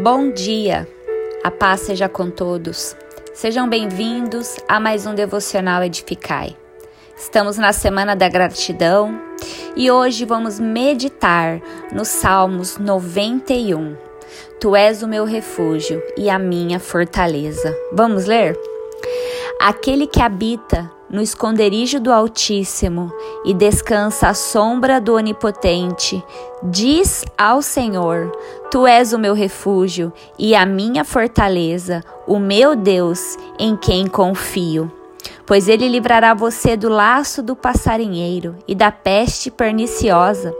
Bom dia, a paz seja com todos. Sejam bem-vindos a mais um Devocional Edificai. Estamos na Semana da Gratidão e hoje vamos meditar nos Salmos 91. Tu és o meu refúgio e a minha fortaleza. Vamos ler? Aquele que habita no esconderijo do Altíssimo e descansa à sombra do Onipotente, diz ao Senhor: Tu és o meu refúgio e a minha fortaleza, o meu Deus em quem confio pois ele livrará você do laço do passarinheiro e da peste perniciosa.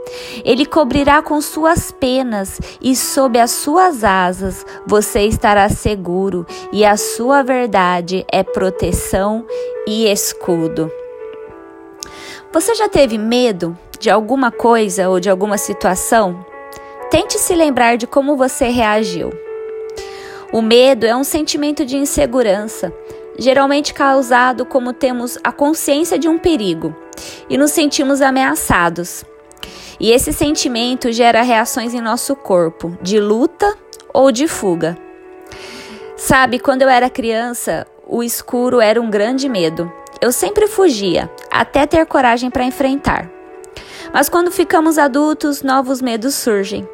Ele cobrirá com suas penas e sob as suas asas você estará seguro, e a sua verdade é proteção e escudo. Você já teve medo de alguma coisa ou de alguma situação? Tente se lembrar de como você reagiu. O medo é um sentimento de insegurança geralmente causado como temos a consciência de um perigo e nos sentimos ameaçados. E esse sentimento gera reações em nosso corpo, de luta ou de fuga. Sabe, quando eu era criança, o escuro era um grande medo. Eu sempre fugia, até ter coragem para enfrentar. Mas quando ficamos adultos, novos medos surgem: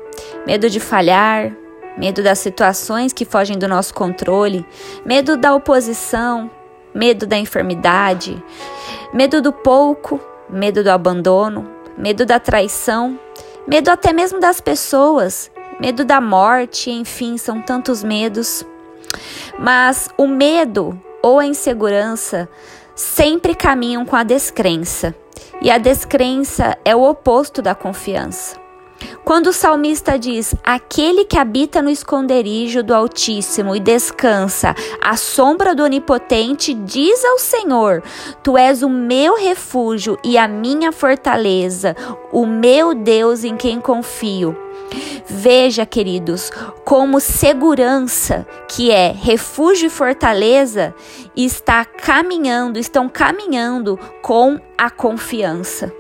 medo de falhar, medo das situações que fogem do nosso controle, medo da oposição, medo da enfermidade, medo do pouco, medo do abandono, medo da traição, medo até mesmo das pessoas, medo da morte, enfim, são tantos medos. Mas o medo ou a insegurança sempre caminham com a descrença, e a descrença é o oposto da confiança. Quando o salmista diz: Aquele que habita no esconderijo do Altíssimo e descansa à sombra do Onipotente, diz ao Senhor: Tu és o meu refúgio e a minha fortaleza, o meu Deus em quem confio. Veja, queridos, como segurança, que é refúgio e fortaleza, está caminhando, estão caminhando com a confiança.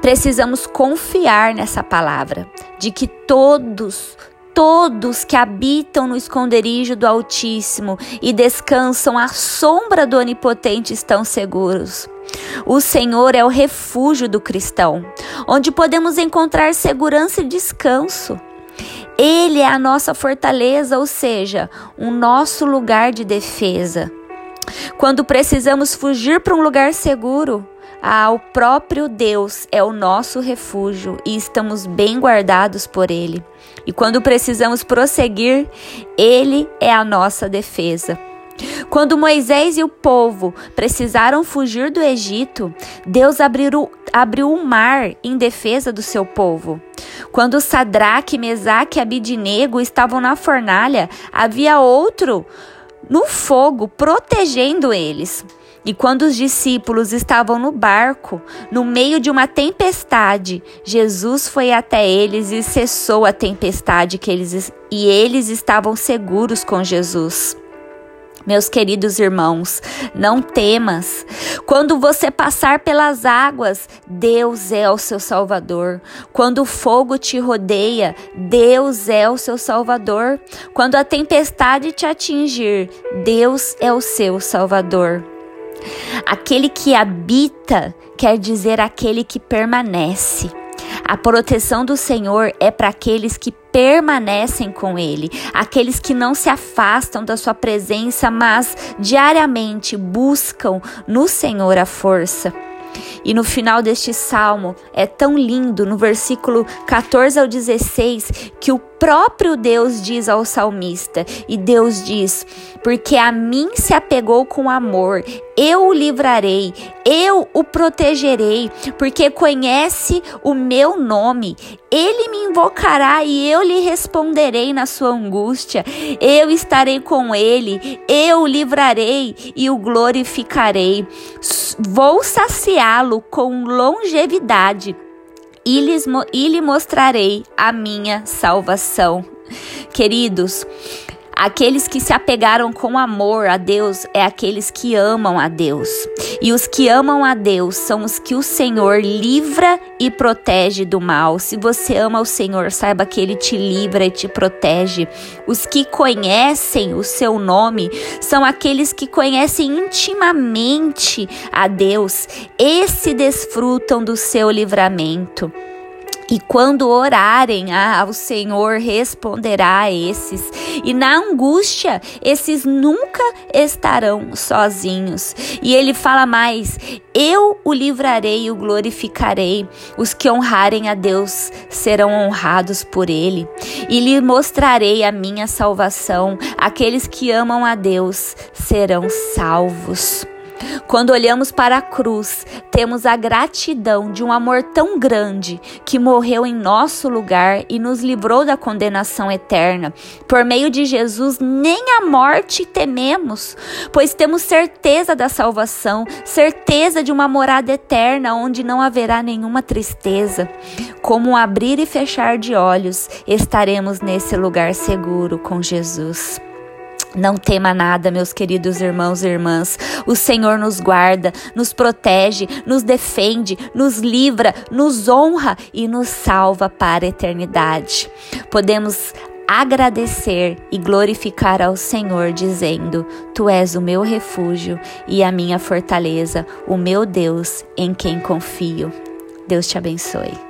Precisamos confiar nessa palavra, de que todos, todos que habitam no esconderijo do Altíssimo e descansam à sombra do Onipotente estão seguros. O Senhor é o refúgio do cristão, onde podemos encontrar segurança e descanso. Ele é a nossa fortaleza, ou seja, o nosso lugar de defesa. Quando precisamos fugir para um lugar seguro, ah, o próprio Deus é o nosso refúgio e estamos bem guardados por Ele. E quando precisamos prosseguir, Ele é a nossa defesa. Quando Moisés e o povo precisaram fugir do Egito, Deus abriu, abriu o mar em defesa do seu povo. Quando Sadraque, Mesaque e Abidinego estavam na fornalha, havia outro no fogo protegendo eles. E quando os discípulos estavam no barco, no meio de uma tempestade, Jesus foi até eles e cessou a tempestade que eles e eles estavam seguros com Jesus. Meus queridos irmãos, não temas. Quando você passar pelas águas, Deus é o seu Salvador. Quando o fogo te rodeia, Deus é o seu Salvador. Quando a tempestade te atingir, Deus é o seu Salvador. Aquele que habita quer dizer aquele que permanece. A proteção do Senhor é para aqueles que permanecem com Ele, aqueles que não se afastam da Sua presença, mas diariamente buscam no Senhor a força. E no final deste salmo é tão lindo, no versículo 14 ao 16, que o próprio Deus diz ao salmista, e Deus diz: Porque a mim se apegou com amor, eu o livrarei, eu o protegerei, porque conhece o meu nome. Ele me invocará e eu lhe responderei na sua angústia. Eu estarei com ele, eu o livrarei e o glorificarei. Vou saciá-lo com longevidade e, lhes, e lhe mostrarei a minha salvação. Queridos, Aqueles que se apegaram com amor a Deus é aqueles que amam a Deus. E os que amam a Deus são os que o Senhor livra e protege do mal. Se você ama o Senhor, saiba que ele te livra e te protege. Os que conhecem o seu nome são aqueles que conhecem intimamente a Deus. Esses desfrutam do seu livramento. E quando orarem, ah, o Senhor responderá a esses. E na angústia, esses nunca estarão sozinhos. E ele fala mais: Eu o livrarei e o glorificarei. Os que honrarem a Deus serão honrados por ele. E lhe mostrarei a minha salvação. Aqueles que amam a Deus serão salvos. Quando olhamos para a cruz, temos a gratidão de um amor tão grande que morreu em nosso lugar e nos livrou da condenação eterna. Por meio de Jesus, nem a morte tememos, pois temos certeza da salvação, certeza de uma morada eterna onde não haverá nenhuma tristeza. Como um abrir e fechar de olhos, estaremos nesse lugar seguro com Jesus. Não tema nada, meus queridos irmãos e irmãs. O Senhor nos guarda, nos protege, nos defende, nos livra, nos honra e nos salva para a eternidade. Podemos agradecer e glorificar ao Senhor, dizendo: Tu és o meu refúgio e a minha fortaleza, o meu Deus em quem confio. Deus te abençoe.